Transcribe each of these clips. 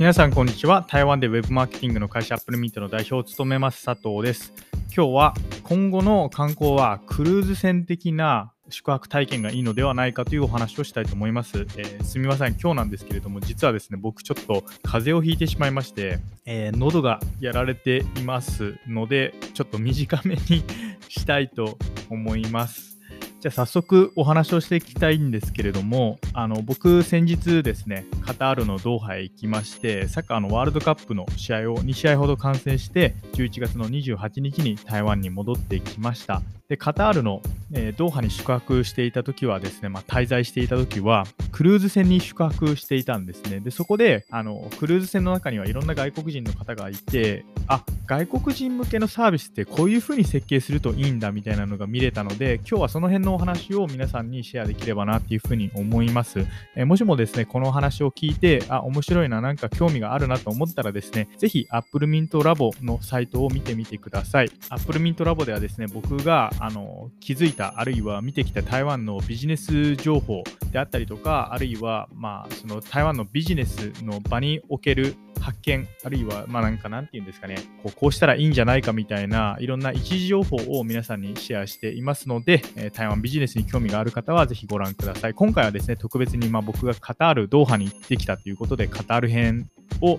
皆さんこんにちは。台湾でウェブマーケティングの会社アップルミートの代表を務めます佐藤です。今日は今後の観光はクルーズ船的な宿泊体験がいいのではないかというお話をしたいと思います、えー、すみません。今日なんですけれども実はですね僕ちょっと風邪をひいてしまいまして、えー、喉がやられていますのでちょっと短めにしたいと思います。じゃあ早速お話をしていきたいんですけれども、あの僕先日ですね、カタールのドーハへ行きまして、サッカーのワールドカップの試合を2試合ほど観戦して、11月の28日に台湾に戻ってきました。で、カタールの、えー、ドーハに宿泊していた時はですね、まあ、滞在していた時は、クルーズ船に宿泊していたんですね。で、そこで、あの、クルーズ船の中にはいろんな外国人の方がいて、あ、外国人向けのサービスってこういう風に設計するといいんだみたいなのが見れたので、今日はその辺のお話を皆さんにシェアできればなっていう風に思います。え、もしもですね、このお話を聞いて、あ、面白いな、なんか興味があるなと思ったらですね、ぜひ Apple Mint Lab のサイトを見てみてください。Apple Mint Lab ではですね、僕があの気づいたあるいは見てきた台湾のビジネス情報であったりとかあるいは、まあ、その台湾のビジネスの場における発見あるいはまあなんかなんて言うんですかねこうこうしたらいいんじゃないかみたいないろんな一時情報を皆さんにシェアしていますので、え、台湾ビジネスに興味がある方はぜひご覧ください今回はですね特別にま僕がカタールドーハに行ってきたということでカタール編を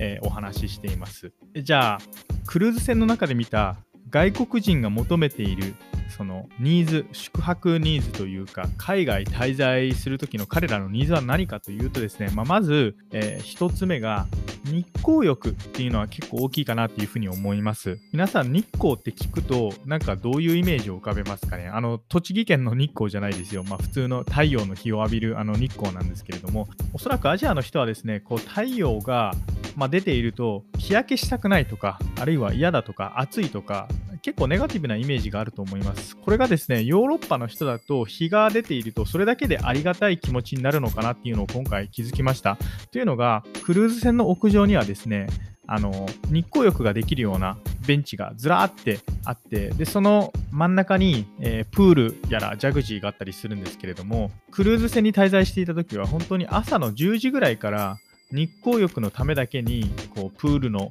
え、お話ししています。じゃあ、クルーズ船の中で見た外国人が求めているそのニーズ宿泊ニーズというか海外滞在する時の彼らのニーズは何かというとですね、まあ、まず、えー、1つ目が日光浴っていうのは結構大きいかなっていうふうに思います。皆さん日光って聞くとなんかどういうイメージを浮かべますかね？あの栃木県の日光じゃないですよ、まあ、普通の太陽の日を浴びるあの日光なんですけれどもおそらくアジアの人はですねこう太陽がまあ、出ていると日焼けしたくないとかあるいは嫌だとか暑いとか結構ネガティブなイメージがあると思います。これがですね、ヨーロッパの人だと日が出ているとそれだけでありがたい気持ちになるのかなっていうのを今回気づきました。というのが、クルーズ船の屋上にはですね、あの日光浴ができるようなベンチがずらーってあってでその真ん中に、えー、プールやらジャグジーがあったりするんですけれどもクルーズ船に滞在していた時は本当に朝の10時ぐらいから日光浴のためだけにこうプールの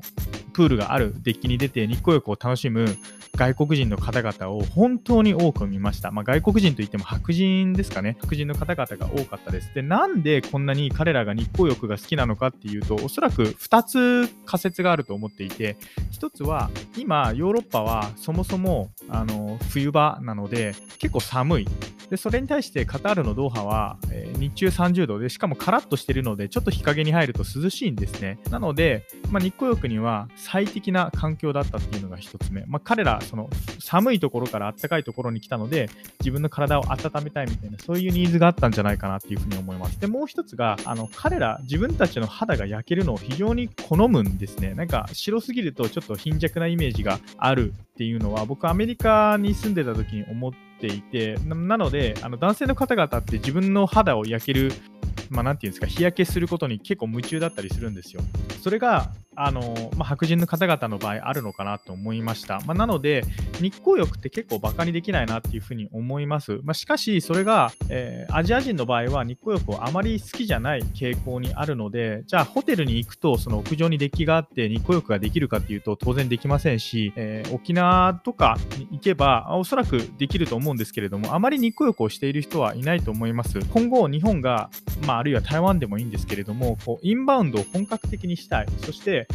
プールがあるデッキに出て日光浴を楽しむ外国人の方々を本当に多く見ました。まあ、外国人といっても白人ですかね。白人の方々が多かったです。で、なんでこんなに彼らが日光浴が好きなのかっていうと、おそらく2つ仮説があると思っていて、1つは今ヨーロッパはそもそもあの冬場なので結構寒い。でそれに対してカタールのドーハは、えー、日中30度でしかもカラッとしているのでちょっと日陰に入ると涼しいんですね。なので、まあ、日光浴には最適な環境だったっていうのが1つ目、まあ、彼らその寒いところから暖かいところに来たので自分の体を温めたいみたいなそういうニーズがあったんじゃないかなっていうふうに思います。でもう1つがあの彼ら自分たちの肌が焼けるのを非常に好むんですね。なんか白すぎるとちょっと貧弱なイメージがあるっていうのは僕アメリカに住んでた時に思ってていてなのであの男性の方々って自分の肌を焼けるまあ、なんていうんですか、日焼けすることに結構夢中だったりするんですよ。それが、あのまあ、白人の方々の場合あるのかなと思いました。まあ、なので、日光浴って結構バカにできないなっていうふうに思います。まあ、しかし、それが、えー、アジア人の場合は日光浴をあまり好きじゃない傾向にあるので、じゃあホテルに行くと、その屋上にデッキがあって日光浴ができるかっていうと当然できませんし、えー、沖縄とかに行けばおそらくできると思うんですけれども、あまり日光浴をしている人はいないと思います。今後、日本が、まあ、あるいは台湾でもいいんですけれども、こうインバウンドを本格的にしたい。そして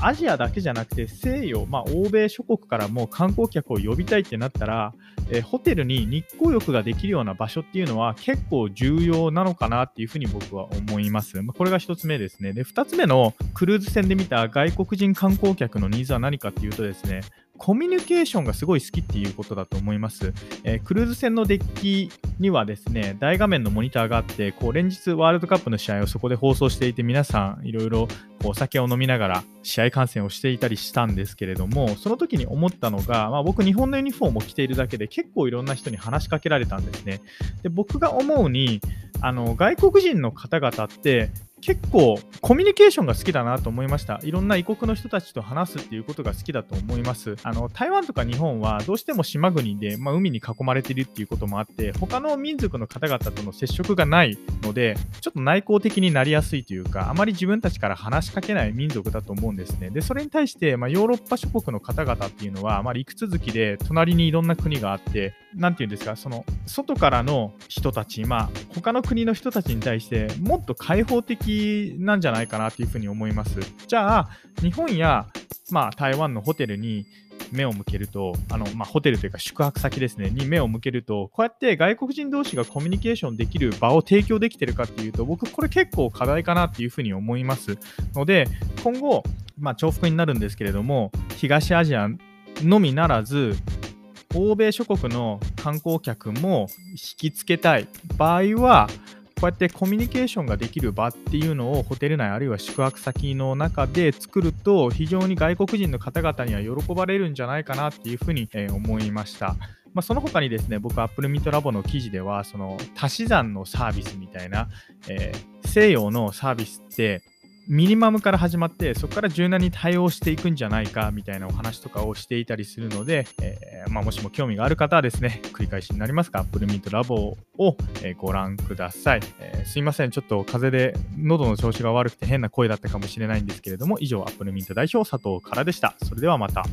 アジアだけじゃなくて西洋、まあ、欧米諸国からも観光客を呼びたいってなったら、えー、ホテルに日光浴ができるような場所っていうのは結構重要なのかなっていうふうに僕は思います。まあ、これが1つ目ですね。で、2つ目のクルーズ船で見た外国人観光客のニーズは何かっていうとですね、コミュニケーションがすごい好きっていうことだと思います。えー、クルーズ船のデッキにはですね、大画面のモニターがあって、こう連日ワールドカップの試合をそこで放送していて、皆さんいろいろお酒を飲みながら試合観戦をしていたりしたんですけれども、その時に思ったのが、まあ、僕日本のユニフォームを着ているだけで結構いろんな人に話しかけられたんですね。で僕が思うに、あの外国人の方々って結構コミュニケーションが好きだなと思いました。いろんな異国の人たちと話すっていうことが好きだと思います。あの台湾とか日本はどうしても島国で、まあ、海に囲まれてるっていうこともあって、他の民族の方々との接触がないので、ちょっと内向的になりやすいというか、あまり自分たちから話しかけない民族だと思うんですね。で、それに対して、まあ、ヨーロッパ諸国の方々っていうのは、まあ、陸続きで隣にいろんな国があって、なんていうんですか、その外からの人たち、まあ、他の国の人たちに対してもっと開放的なんじゃないかなというふうに思います。じゃあ、日本や、まあ、台湾のホテルに目を向けると、あのまあ、ホテルというか宿泊先ですね、に目を向けると、こうやって外国人同士がコミュニケーションできる場を提供できてるかっていうと、僕、これ結構課題かなっていうふうに思いますので、今後、まあ、重複になるんですけれども、東アジアのみならず、欧米諸国の観光客も引きつけたい場合は、こうやってコミュニケーションができる場っていうのをホテル内あるいは宿泊先の中で作ると非常に外国人の方々には喜ばれるんじゃないかなっていうふうに、思いました。まあ、その他にですね、僕、Apple Meet Lab の記事では、その足し算のサービスみたいな、えー、西洋のサービスって、ミニマムから始まってそこから柔軟に対応していくんじゃないかみたいなお話とかをしていたりするので、えー、まあ、もしも興味がある方はですね繰り返しになりますが Apple Meet Lab を、え、ご覧ください、えー、すいません。ちょっと風邪で喉の調子が悪くて変な声だったかもしれないんですけれども以上 Apple Meet 代表佐藤からでした。それではまた。